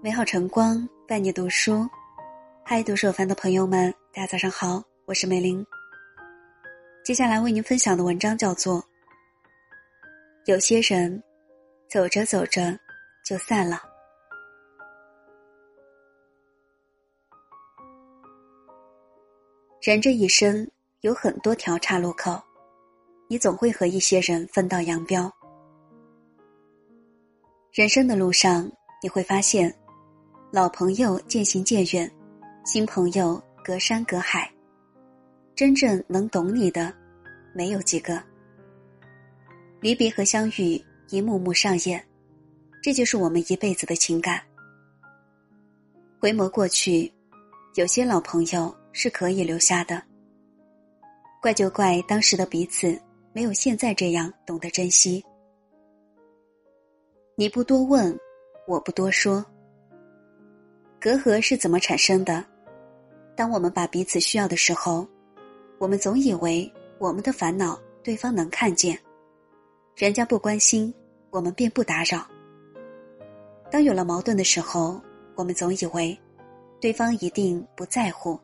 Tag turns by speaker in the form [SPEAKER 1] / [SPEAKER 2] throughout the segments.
[SPEAKER 1] 美好晨光伴你读书，嗨，读书有范的朋友们，大家早上好，我是美玲。接下来为您分享的文章叫做《有些人走着走着就散了》。人这一生有很多条岔路口，你总会和一些人分道扬镳。人生的路上，你会发现。老朋友渐行渐远，新朋友隔山隔海。真正能懂你的，没有几个。离别和相遇一幕幕上演，这就是我们一辈子的情感。回眸过去，有些老朋友是可以留下的。怪就怪当时的彼此没有现在这样懂得珍惜。你不多问，我不多说。隔阂是怎么产生的？当我们把彼此需要的时候，我们总以为我们的烦恼对方能看见，人家不关心，我们便不打扰。当有了矛盾的时候，我们总以为对方一定不在乎，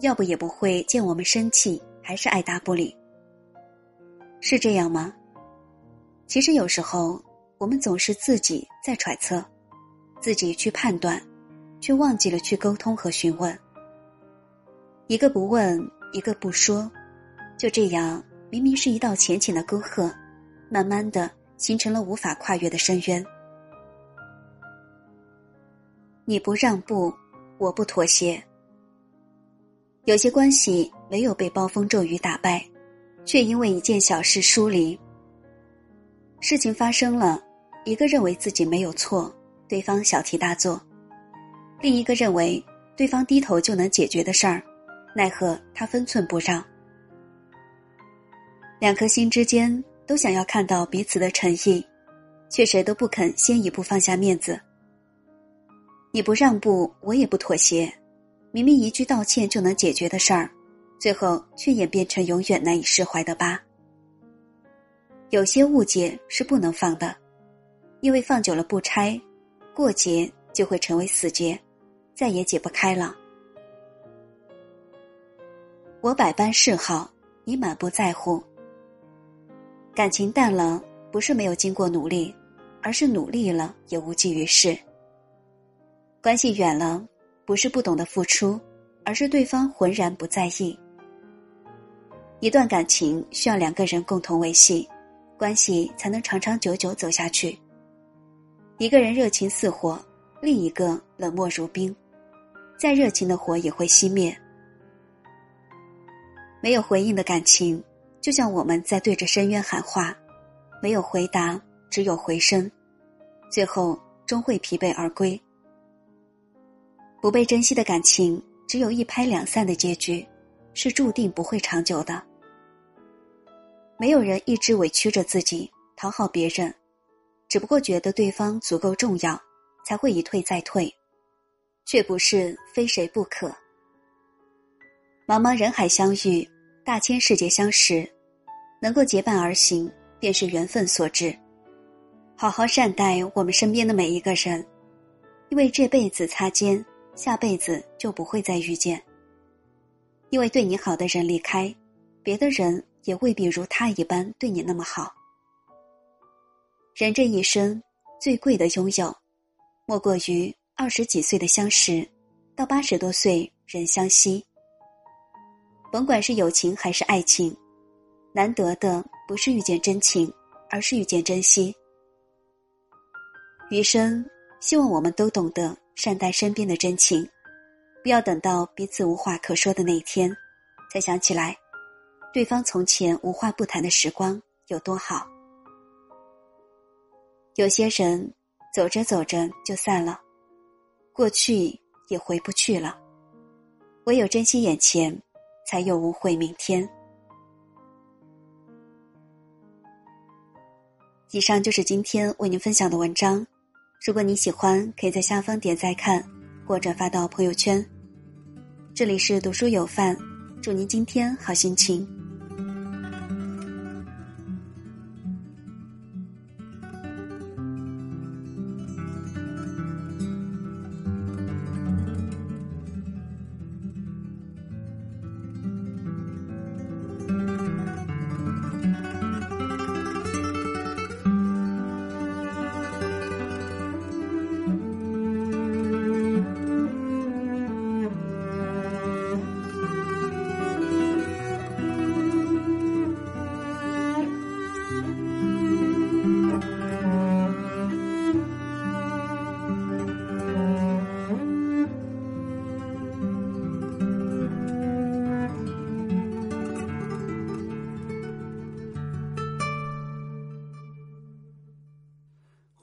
[SPEAKER 1] 要不也不会见我们生气还是爱答不理。是这样吗？其实有时候我们总是自己在揣测，自己去判断。却忘记了去沟通和询问，一个不问，一个不说，就这样，明明是一道浅浅的沟壑，慢慢的形成了无法跨越的深渊。你不让步，我不妥协。有些关系没有被暴风骤雨打败，却因为一件小事疏离。事情发生了，一个认为自己没有错，对方小题大做。另一个认为对方低头就能解决的事儿，奈何他分寸不让。两颗心之间都想要看到彼此的诚意，却谁都不肯先一步放下面子。你不让步，我也不妥协。明明一句道歉就能解决的事儿，最后却演变成永远难以释怀的疤。有些误解是不能放的，因为放久了不拆，过节就会成为死结。再也解不开了。我百般示好，你满不在乎。感情淡了，不是没有经过努力，而是努力了也无济于事。关系远了，不是不懂得付出，而是对方浑然不在意。一段感情需要两个人共同维系，关系才能长长久久走下去。一个人热情似火，另一个冷漠如冰。再热情的火也会熄灭。没有回应的感情，就像我们在对着深渊喊话，没有回答，只有回声，最后终会疲惫而归。不被珍惜的感情，只有一拍两散的结局，是注定不会长久的。没有人一直委屈着自己讨好别人，只不过觉得对方足够重要，才会一退再退。却不是非谁不可。茫茫人海相遇，大千世界相识，能够结伴而行，便是缘分所致。好好善待我们身边的每一个人，因为这辈子擦肩，下辈子就不会再遇见。因为对你好的人离开，别的人也未必如他一般对你那么好。人这一生，最贵的拥有，莫过于。二十几岁的相识，到八十多岁仍相惜。甭管是友情还是爱情，难得的不是遇见真情，而是遇见珍惜。余生，希望我们都懂得善待身边的真情，不要等到彼此无话可说的那一天，才想起来，对方从前无话不谈的时光有多好。有些人，走着走着就散了。过去也回不去了，唯有珍惜眼前，才有无悔明天。以上就是今天为您分享的文章，如果你喜欢，可以在下方点赞看或转发到朋友圈。这里是读书有范，祝您今天好心情。